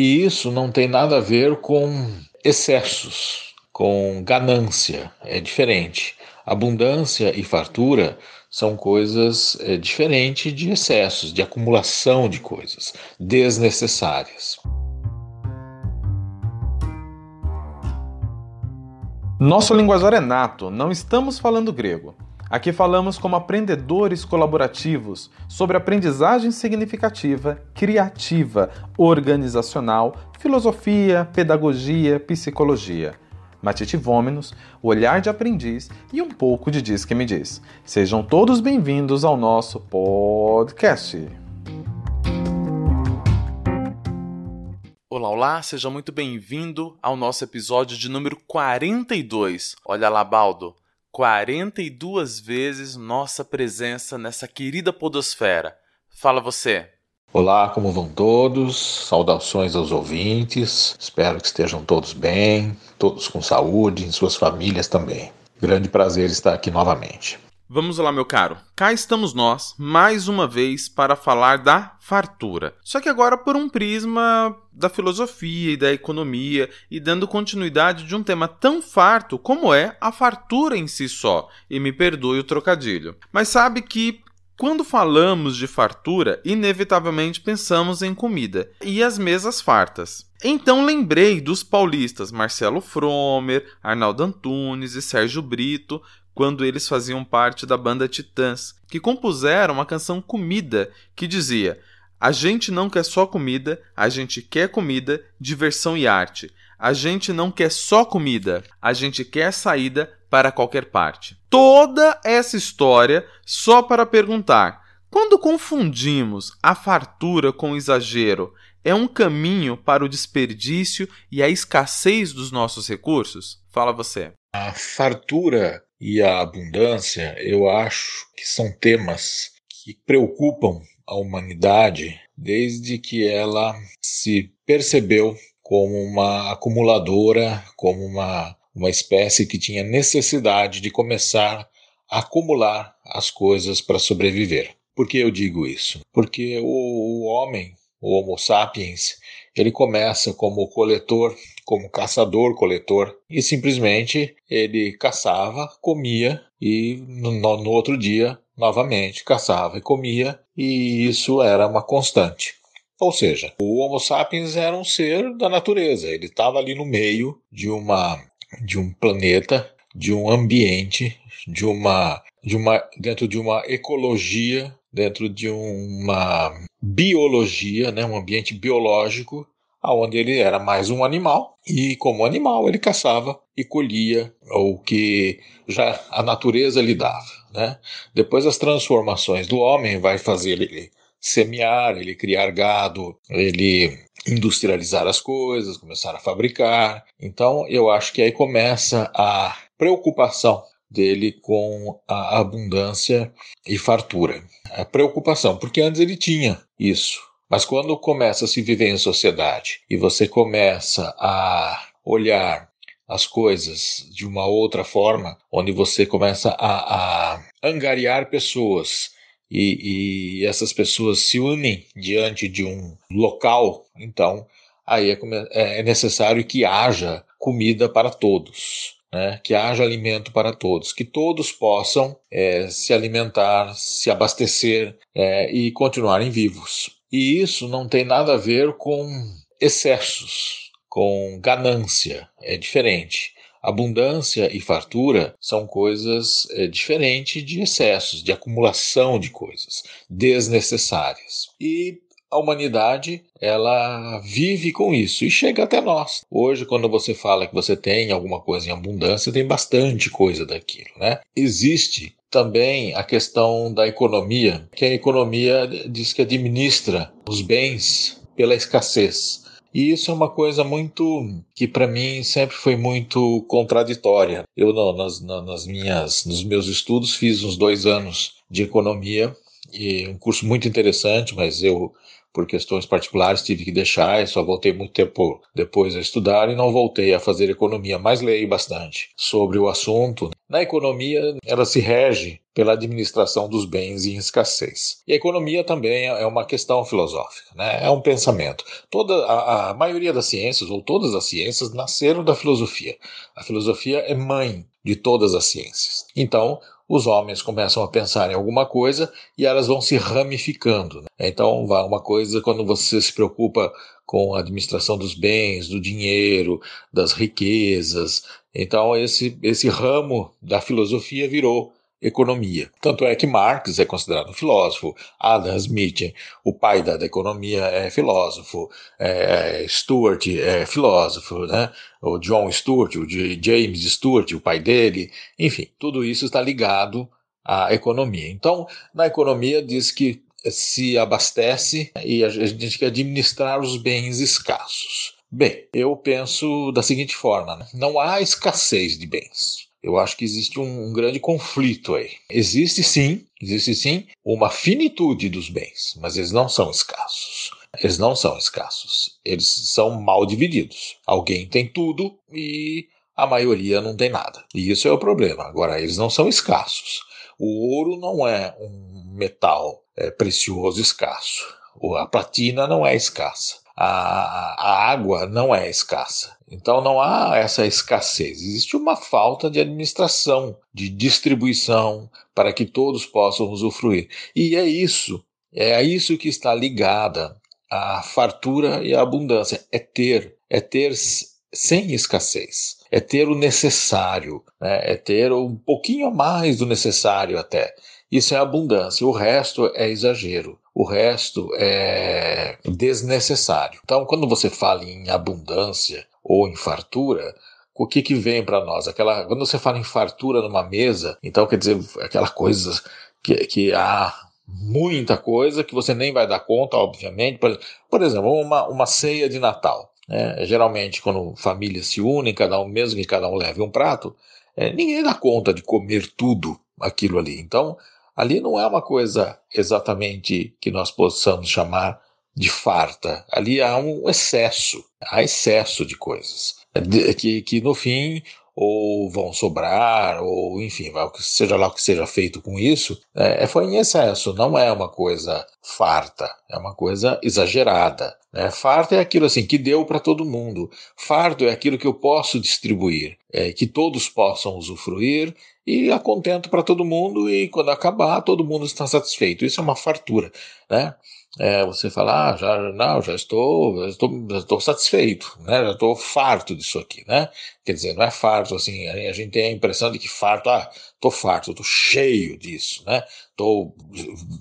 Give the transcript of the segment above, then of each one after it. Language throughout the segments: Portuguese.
E isso não tem nada a ver com excessos, com ganância, é diferente. Abundância e fartura são coisas é, diferentes de excessos, de acumulação de coisas desnecessárias. Nosso linguajar é nato, não estamos falando grego. Aqui falamos como aprendedores colaborativos sobre aprendizagem significativa, criativa, organizacional, filosofia, pedagogia, psicologia. Matite Vômenos, olhar de aprendiz e um pouco de Diz que me diz. Sejam todos bem-vindos ao nosso podcast. Olá, olá, seja muito bem-vindo ao nosso episódio de número 42. Olha lá, Baldo, 42 vezes nossa presença nessa querida podosfera. Fala você. Olá, como vão todos? Saudações aos ouvintes. Espero que estejam todos bem, todos com saúde, em suas famílias também. Grande prazer estar aqui novamente. Vamos lá, meu caro. Cá estamos nós, mais uma vez, para falar da fartura. Só que agora por um prisma da filosofia e da economia e dando continuidade de um tema tão farto como é a fartura em si só. E me perdoe o trocadilho. Mas sabe que quando falamos de fartura, inevitavelmente pensamos em comida e as mesas fartas. Então lembrei dos paulistas Marcelo Fromer, Arnaldo Antunes e Sérgio Brito, quando eles faziam parte da banda Titãs, que compuseram a canção Comida, que dizia: A gente não quer só comida, a gente quer comida, diversão e arte. A gente não quer só comida, a gente quer saída para qualquer parte. Toda essa história só para perguntar: quando confundimos a fartura com o exagero, é um caminho para o desperdício e a escassez dos nossos recursos? Fala você. A fartura e a abundância, eu acho que são temas que preocupam a humanidade desde que ela se percebeu como uma acumuladora, como uma uma espécie que tinha necessidade de começar a acumular as coisas para sobreviver. Por que eu digo isso? Porque o, o homem, o Homo sapiens, ele começa como coletor, como caçador-coletor, e simplesmente ele caçava, comia e no, no outro dia novamente caçava e comia, e isso era uma constante. Ou seja, o Homo sapiens era um ser da natureza, ele estava ali no meio de uma de um planeta, de um ambiente, de uma, de uma dentro de uma ecologia, dentro de uma biologia, né, um ambiente biológico, aonde ele era mais um animal e como animal ele caçava e colhia o que já a natureza lhe dava, né? Depois as transformações do homem vai fazer ele semear, ele criar gado, ele industrializar as coisas, começar a fabricar. Então, eu acho que aí começa a preocupação dele com a abundância e fartura. A preocupação, porque antes ele tinha isso. Mas quando começa a se viver em sociedade e você começa a olhar as coisas de uma outra forma, onde você começa a, a angariar pessoas e, e essas pessoas se unem diante de um local, então aí é, é, é necessário que haja comida para todos. Né, que haja alimento para todos, que todos possam é, se alimentar, se abastecer é, e continuarem vivos. E isso não tem nada a ver com excessos, com ganância, é diferente. Abundância e fartura são coisas é, diferentes de excessos, de acumulação de coisas desnecessárias. E a humanidade ela vive com isso e chega até nós. Hoje, quando você fala que você tem alguma coisa em abundância, tem bastante coisa daquilo, né? Existe também a questão da economia, que a economia diz que administra os bens pela escassez. E isso é uma coisa muito que para mim sempre foi muito contraditória. Eu nas, nas minhas, nos meus estudos fiz uns dois anos de economia e um curso muito interessante, mas eu por questões particulares tive que deixar e só voltei muito tempo depois a estudar e não voltei a fazer economia, mas leio bastante sobre o assunto Na economia, ela se rege pela administração dos bens em escassez. E a economia também é uma questão filosófica, né? é um pensamento. Toda a, a, maioria das ciências, ou todas as ciências, nasceram da filosofia. A filosofia é mãe de todas as ciências. Então, os homens começam a pensar em alguma coisa e elas vão se ramificando. Né? Então, uma coisa, quando você se preocupa com a administração dos bens, do dinheiro, das riquezas, então esse, esse ramo da filosofia virou economia. Tanto é que Marx é considerado um filósofo, Adam Smith, o pai da, economia, é filósofo, é, Stuart é filósofo, né? o John Stuart, o James Stuart, o pai dele, enfim, tudo isso está ligado à economia. Então, na economia diz que se abastece e a gente tem que administrar os bens escassos. Bem, eu penso da seguinte forma: né? não há escassez de bens. Eu acho que existe um, um, grande conflito aí. Existe sim, existe sim uma finitude dos bens, mas eles não são escassos. Eles não são escassos. Eles são mal divididos. Alguém tem tudo e a maioria não tem nada. E isso é o problema. Agora, eles não são escassos. O ouro não é um metal é, precioso escasso. A platina não é escassa a, a água não é escassa. Então não há essa escassez. Existe uma falta de administração, de distribuição, para que todos possam usufruir. E é isso, é a isso que está ligada a fartura e a abundância. É ter, é ter sem escassez. É ter o necessário, né? é ter um pouquinho a mais do necessário até. Isso é abundância, o resto é exagero, o resto é desnecessário. Então, quando você fala em abundância ou em fartura, o que, que vem para nós? Aquela, quando você fala em fartura numa mesa, então quer dizer aquela coisa que, que há muita coisa que você nem vai dar conta, obviamente. Por, por exemplo, uma, uma ceia de Natal. Né? Geralmente, quando famílias se unem, cada um, mesmo que cada um leve um prato, é, ninguém dá conta de comer tudo aquilo ali. Então, Ali não é uma coisa exatamente que nós possamos chamar de farta. Ali há um excesso, há excesso de coisas. Que, que no fim ou vão sobrar, ou enfim, seja lá o que seja feito com isso, é, foi em excesso, não é uma coisa farta, é uma coisa exagerada. Né? Farta é aquilo assim que deu para todo mundo. Farto é aquilo que eu posso distribuir, é, que todos possam usufruir e a contento para todo mundo e quando acabar todo mundo está satisfeito. Isso é uma fartura, né? É, você fala, ah, já, não, já estou, já estou, já estou satisfeito, né? Já estou farto disso aqui, né? Quer dizer, não é farto assim, a gente tem a impressão de que farto, ah, estou farto, estou cheio disso, né? Tô,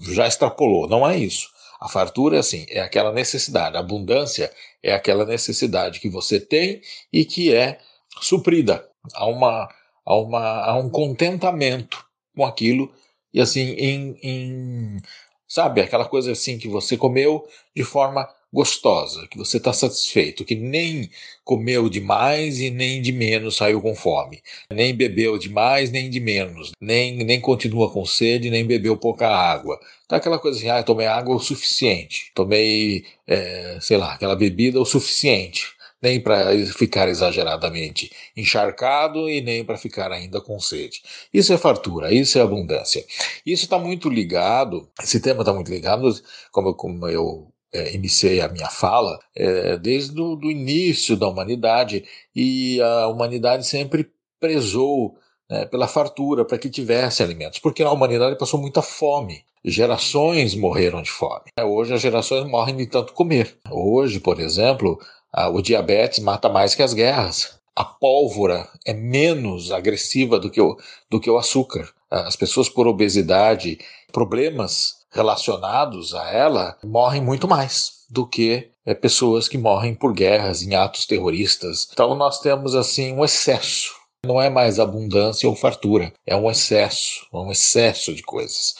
já extrapolou, não é isso. A fartura é assim, é aquela necessidade, a abundância é aquela necessidade que você tem e que é suprida. Há uma a, uma, a um contentamento com aquilo e assim em, em sabe aquela coisa assim que você comeu de forma gostosa, que você está satisfeito, que nem comeu demais e nem de menos saiu com fome, nem bebeu demais nem de menos, nem, nem continua com sede, nem bebeu pouca água. Tá aquela coisa assim, ah, tomei água o suficiente, tomei, é, sei lá, aquela bebida o suficiente nem para ficar exageradamente encharcado e nem para ficar ainda com sede. Isso é fartura, isso é abundância. Isso está muito ligado, esse tema está muito ligado, como, como eu é, iniciei a minha fala, é, desde o início da humanidade, e a humanidade sempre prezou né, pela fartura, para que tivesse alimentos, porque a humanidade passou muita fome. Gerações morreram de fome. Hoje as gerações morrem de tanto comer. Hoje, por exemplo, ah, o diabetes mata mais que as guerras. A pólvora é menos agressiva do que o, do que o açúcar. As pessoas por obesidade, problemas relacionados a ela, morrem muito mais do que é, pessoas que morrem por guerras, em atos terroristas. Então nós temos assim um excesso. Não é mais abundância ou fartura, é um excesso, um excesso de coisas.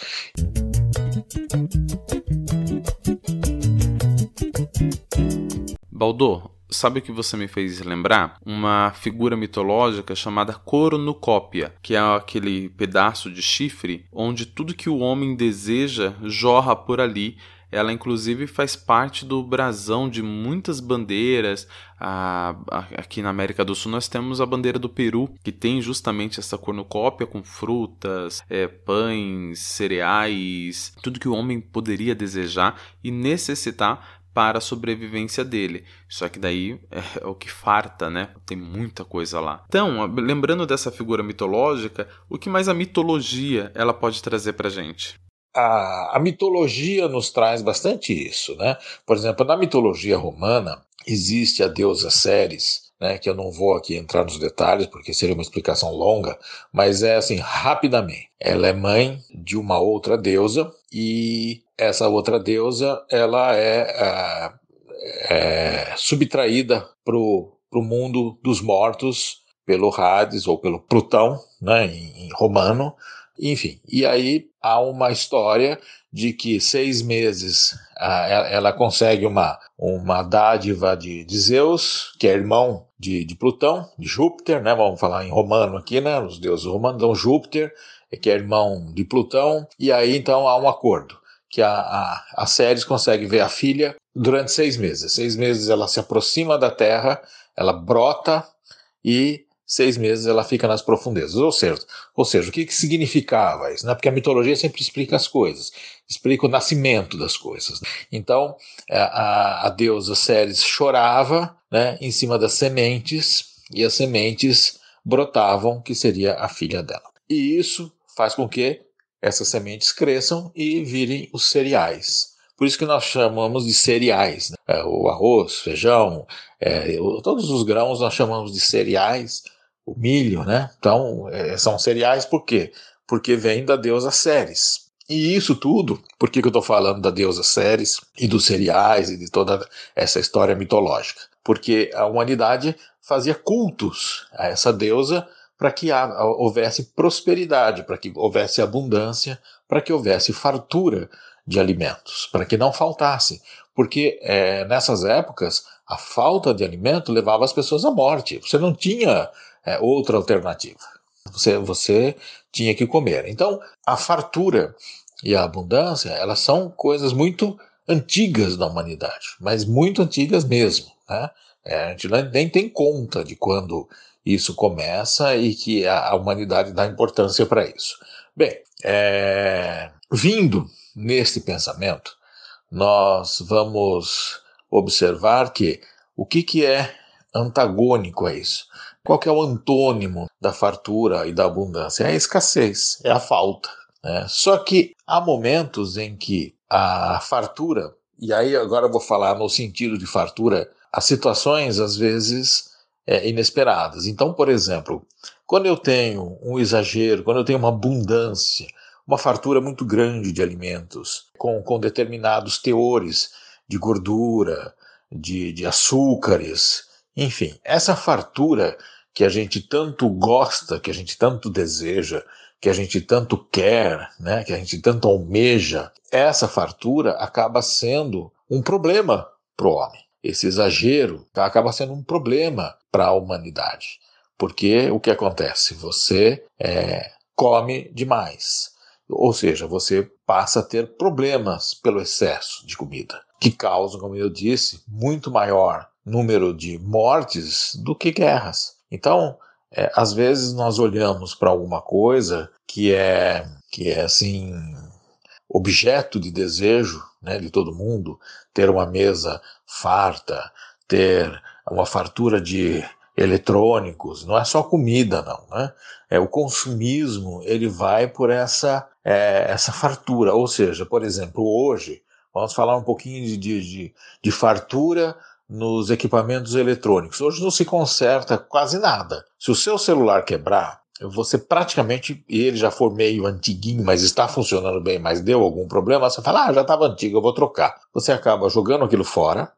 Baldor, sabe o que você me fez lembrar? Uma figura mitológica chamada cornucópia, que é aquele pedaço de chifre onde tudo que o homem deseja jorra por ali. Ela, inclusive, faz parte do brasão de muitas bandeiras. aqui na América do Sul, nós temos a bandeira do Peru, que tem justamente essa cornucópia com frutas, é, pães, cereais, tudo que o homem poderia desejar e necessitar para a sobrevivência dele. Só que daí é o que farta, né? Tem muita coisa lá. Então, lembrando dessa figura mitológica, o que mais a mitologia ela pode trazer para gente? A, a mitologia nos traz bastante isso, né? Por exemplo, na mitologia romana existe a deusa Ceres, né, que eu não vou aqui entrar nos detalhes porque seria uma explicação longa, mas é assim, rapidamente. Ela é mãe de uma outra deusa e essa outra deusa ela é, é, é subtraída para o mundo dos mortos pelo Hades ou pelo Plutão, né, em, em romano, enfim. E aí há uma história de que seis meses ela consegue uma, uma dádiva de, de Zeus, que é irmão de, de Plutão, de Júpiter, né? Vamos falar em romano aqui, né? Os deuses romanos, então Júpiter, que é irmão de Plutão, e aí então há um acordo que a, a, a Ceres consegue ver a filha durante seis meses. Seis meses ela se aproxima da Terra, ela brota e seis meses ela fica nas profundezas. Ou seja, ou seja o que, que significava isso? Né? Porque a mitologia sempre explica as coisas, explica o nascimento das coisas. Então, a, a deusa Ceres chorava né, em cima das sementes e as sementes brotavam, que seria a filha dela. E isso faz com que essas sementes cresçam e virem os cereais. Por isso que nós chamamos de cereais. Né? É, o arroz, feijão, é, todos os grãos nós chamamos de cereais, o milho, né? Então, é, são cereais por quê? Porque vem da deusa Ceres. E isso tudo, por que, que eu estou falando da deusa Ceres e dos cereais e de toda essa história mitológica? Porque a humanidade fazia cultos a essa deusa para que houvesse prosperidade, para que houvesse abundância, para que houvesse fartura de alimentos, para que não faltasse. Porque é, nessas épocas, a falta de alimento levava as pessoas à morte. Você não tinha é, outra alternativa. Você, você tinha que comer. Então, a fartura e a abundância, elas são coisas muito antigas da humanidade, mas muito antigas mesmo. Né? É, a gente nem tem conta de quando isso começa e que a, a humanidade dá importância para isso. Bem, é, vindo neste pensamento, nós vamos observar que o que, que é antagônico a isso? Qual que é o antônimo da fartura e da abundância? É a escassez, é a falta. Né? Só que há momentos em que a fartura, e aí agora eu vou falar no sentido de fartura, as situações às vezes é, inesperadas. Então, por exemplo, quando eu tenho um exagero, quando eu tenho uma abundância, uma fartura muito grande de alimentos, com, com determinados teores de gordura, de, de açúcares, enfim, essa fartura que a gente tanto gosta, que a gente tanto deseja, que a gente tanto quer, né, que a gente tanto almeja, essa fartura acaba sendo um problema para o homem esse exagero tá, acaba sendo um problema para a humanidade. Porque o que acontece? Você é, come demais. Ou seja, você passa a ter problemas pelo excesso de comida, que causam, como eu disse, muito maior número de mortes do que guerras. Então, é, às vezes nós olhamos para alguma coisa que é que é assim objeto de desejo né, de todo mundo, ter uma mesa farta, ter uma fartura de eletrônicos, não é só comida não, né? É o consumismo, ele vai por essa é, essa fartura, ou seja, por exemplo, hoje vamos falar um pouquinho de, de, de fartura nos equipamentos eletrônicos. Hoje não se conserta quase nada. Se o seu celular quebrar, você praticamente, ele já for meio antiguinho, mas está funcionando bem, mas deu algum problema, você fala, ah, já estava antigo, eu vou trocar. Você acaba jogando aquilo fora,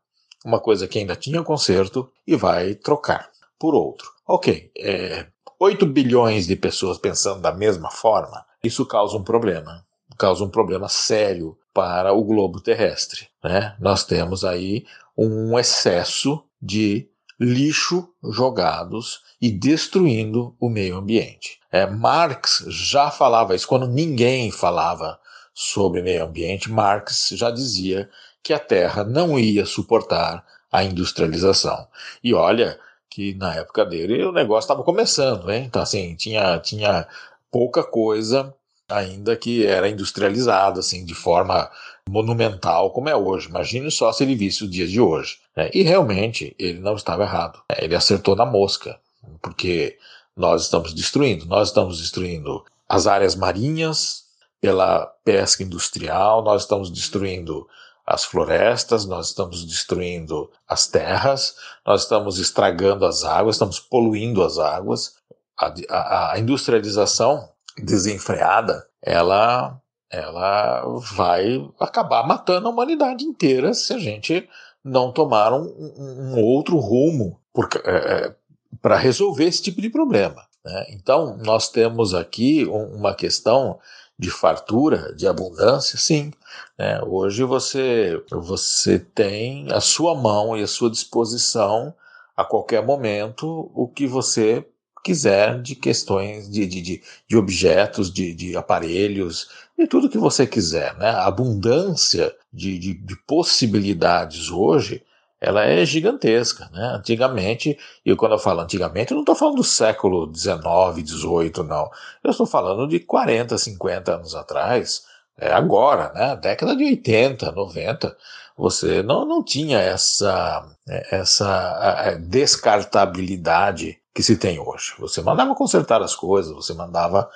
uma coisa que ainda tinha conserto, e vai trocar por outro. Ok, é, 8 bilhões de pessoas pensando da mesma forma, isso causa um problema. Causa um problema sério para o globo terrestre. Né? Nós temos aí um excesso de lixo jogados e destruindo o meio ambiente. É, Marx já falava isso quando ninguém falava sobre meio ambiente, Marx já dizia que a Terra não ia suportar a industrialização. E olha que na época dele o negócio estava começando, hein? Então, assim, tinha, tinha pouca coisa ainda que era industrializada, assim, de forma monumental como é hoje. Imagine só se ele visse o dia de hoje. Né? E realmente ele não estava errado. Ele acertou na mosca, porque nós estamos destruindo. Nós estamos destruindo as áreas marinhas pela pesca industrial, nós estamos destruindo as florestas, nós estamos destruindo as terras, nós estamos estragando as águas, estamos poluindo as águas. A, a, a industrialização desenfreada, ela, ela vai acabar matando a humanidade inteira se a gente não tomar um, um outro rumo é, para é, resolver esse tipo de problema. Né? Então, nós temos aqui uma questão de fartura, de abundância, sim. Né? Hoje você, você tem à sua mão e à sua disposição a qualquer momento o que você quiser de questões de, de, de, de objetos, de, de aparelhos, de tudo que você quiser. Né? A abundância de, de, de possibilidades hoje ela é gigantesca, né? Antigamente, e quando eu falo antigamente, eu não estou falando do século XIX, XVIII, não. Eu estou falando de 40, 50 anos atrás, é agora, né? Década de 80, 90, você não, não tinha essa, essa descartabilidade que se tem hoje. Você mandava consertar as coisas, você mandava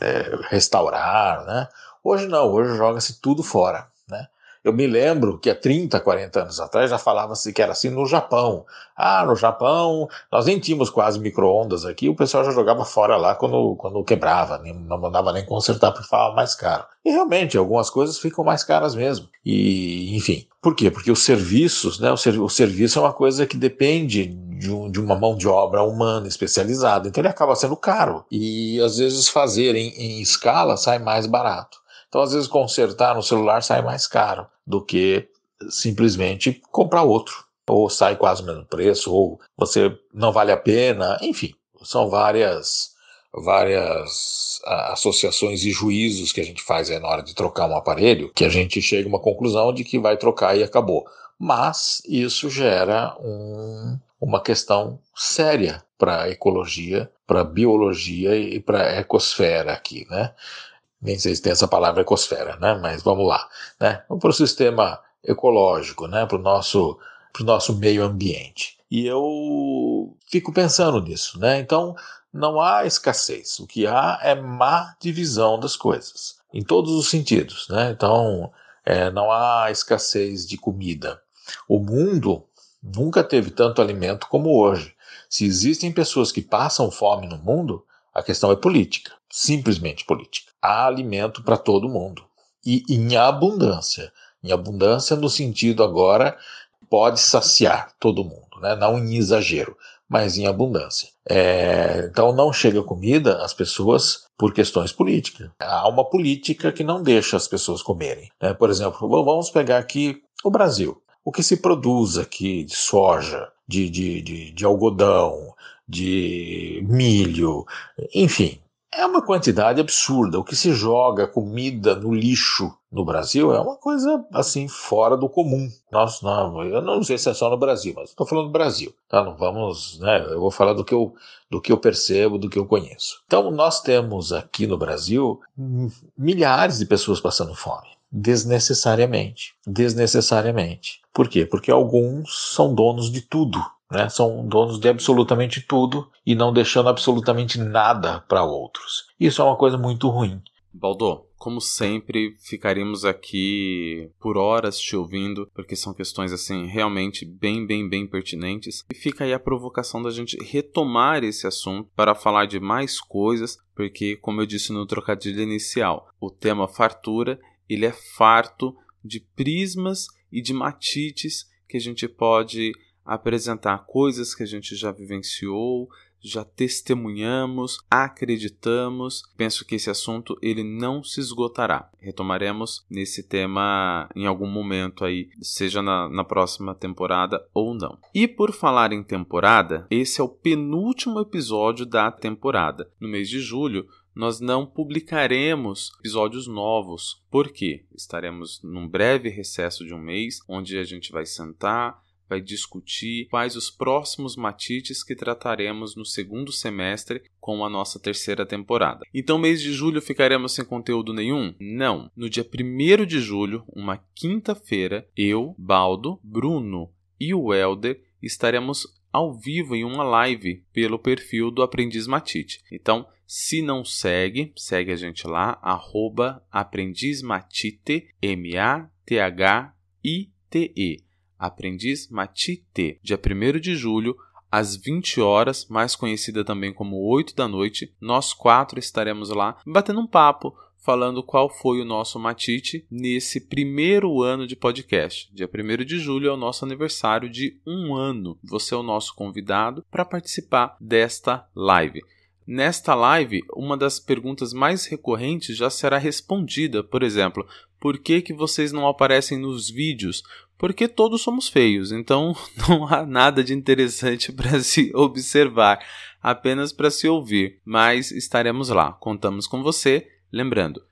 é, restaurar, né? Hoje não, hoje joga-se tudo fora? Eu me lembro que há 30, 40 anos atrás já falava-se que era assim no Japão. Ah, no Japão, nós nem tínhamos quase micro-ondas aqui, o pessoal já jogava fora lá quando, quando quebrava, não mandava nem consertar porque falava mais caro. E realmente, algumas coisas ficam mais caras mesmo. E, enfim. Por quê? Porque os serviços, né, o, ser, o serviço é uma coisa que depende de, um, de, uma mão de obra humana especializada, então ele acaba sendo caro. E às vezes fazer em, em escala sai mais barato. Então, às vezes, consertar no celular sai mais caro do que simplesmente comprar outro. Ou sai quase o mesmo preço, ou você não vale a pena, enfim, são várias várias associações e juízos que a gente faz na hora de trocar um aparelho, que a gente chega a uma conclusão de que vai trocar e acabou. Mas isso gera um, uma questão séria para a ecologia, para a biologia e para a ecosfera aqui, né? Nem sei se tem essa palavra ecosfera, né? Mas vamos lá, né? Vamos para o sistema ecológico, né? Para o nosso, pro nosso meio ambiente. E eu fico pensando nisso, né? Então, não há escassez. O que há é má divisão das coisas, em todos os sentidos, né? Então, é, não há escassez de comida. O mundo nunca teve tanto alimento como hoje. Se existem pessoas que passam fome no mundo, a questão é política, simplesmente política. Há alimento para todo mundo e em abundância. Em abundância no sentido agora pode saciar todo mundo, né? não em exagero, mas em abundância. É, então não chega comida às pessoas por questões políticas. Há uma política que não deixa as pessoas comerem. Né? Por exemplo, vamos pegar aqui o Brasil. O que se produz aqui de soja, de, de, de, de algodão, de milho, enfim, é uma quantidade absurda. O que se joga comida no lixo no Brasil é uma coisa assim fora do comum. Nós não, eu não sei se é só no Brasil, mas estou falando do Brasil, tá? Não vamos, né? Eu vou falar do que eu do que eu percebo, do que eu conheço. Então nós temos aqui no Brasil milhares de pessoas passando fome, desnecessariamente, desnecessariamente. Por quê? Porque alguns são donos de tudo né? São donos de absolutamente tudo e não deixando absolutamente nada para outros. Isso é uma coisa muito ruim. Baldo, como sempre, ficaríamos aqui por horas te ouvindo, porque são questões assim realmente bem, bem, bem pertinentes. E fica aí a provocação da gente retomar esse assunto para falar de mais coisas, porque como eu disse no trocadilho inicial, o tema fartura, ele é farto de prismas e de matites que a gente pode apresentar coisas que a gente já vivenciou, já testemunhamos, acreditamos. Penso que esse assunto ele não se esgotará. Retomaremos nesse tema em algum momento aí, seja na, na próxima temporada ou não. E por falar em temporada, esse é o penúltimo episódio da temporada. No mês de julho, nós não publicaremos episódios novos. Por quê? Estaremos num breve recesso de um mês, onde a gente vai sentar, vai discutir quais os próximos matites que trataremos no segundo semestre com a nossa terceira temporada. Então, mês de julho ficaremos sem conteúdo nenhum? Não. No dia 1 de julho, uma quinta-feira, eu, Baldo, Bruno e o Elder estaremos ao vivo em uma live pelo perfil do Aprendiz Matite. Então, se não segue, segue a gente lá, arroba aprendizmatite, M-A-T-H-I-T-E. Aprendiz Matite, dia 1 de julho, às 20 horas, mais conhecida também como 8 da noite, nós quatro estaremos lá batendo um papo, falando qual foi o nosso Matite nesse primeiro ano de podcast. Dia 1 de julho é o nosso aniversário de um ano. Você é o nosso convidado para participar desta live. Nesta live, uma das perguntas mais recorrentes já será respondida. Por exemplo, por que, que vocês não aparecem nos vídeos? Porque todos somos feios, então não há nada de interessante para se observar, apenas para se ouvir. Mas estaremos lá, contamos com você. Lembrando,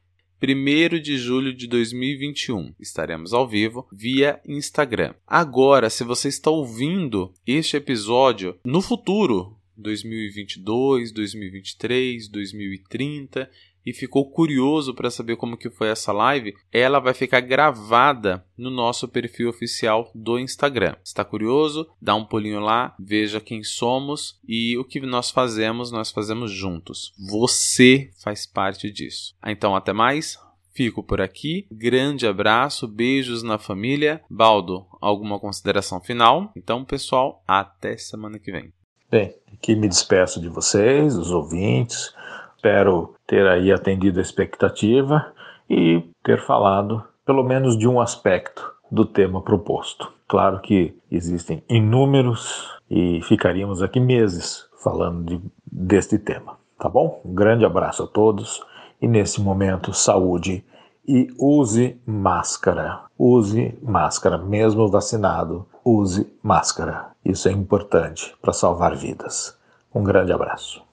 1 de julho de 2021. Estaremos ao vivo via Instagram. Agora, se você está ouvindo este episódio no futuro, 2022, 2023, 2030 e ficou curioso para saber como que foi essa live, ela vai ficar gravada no nosso perfil oficial do Instagram. Está curioso? Dá um pulinho lá, veja quem somos e o que nós fazemos, nós fazemos juntos. Você faz parte disso. Então até mais. Fico por aqui. Grande abraço, beijos na família. Baldo, alguma consideração final? Então, pessoal, até semana que vem. Bem, aqui me despeço de vocês, dos ouvintes. Espero ter aí atendido a expectativa e ter falado pelo menos de um aspecto do tema proposto. Claro que existem inúmeros e ficaríamos aqui meses falando de, deste tema, tá bom? Um grande abraço a todos e nesse momento saúde e use máscara. Use máscara, mesmo vacinado, use máscara. Isso é importante para salvar vidas. Um grande abraço.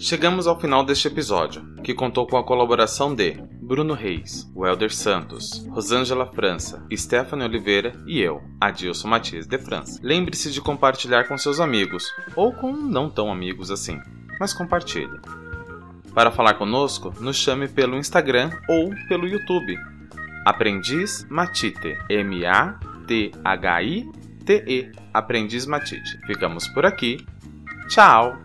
Chegamos ao final deste episódio, que contou com a colaboração de Bruno Reis, Welder Santos, Rosângela França, Stephanie Oliveira e eu, Adilson Matias de França. Lembre-se de compartilhar com seus amigos, ou com não tão amigos assim, mas compartilhe. Para falar conosco, nos chame pelo Instagram ou pelo YouTube. Aprendiz Matite, M-A-T-H-I-T-E, Aprendiz Matite. Ficamos por aqui. Tchau!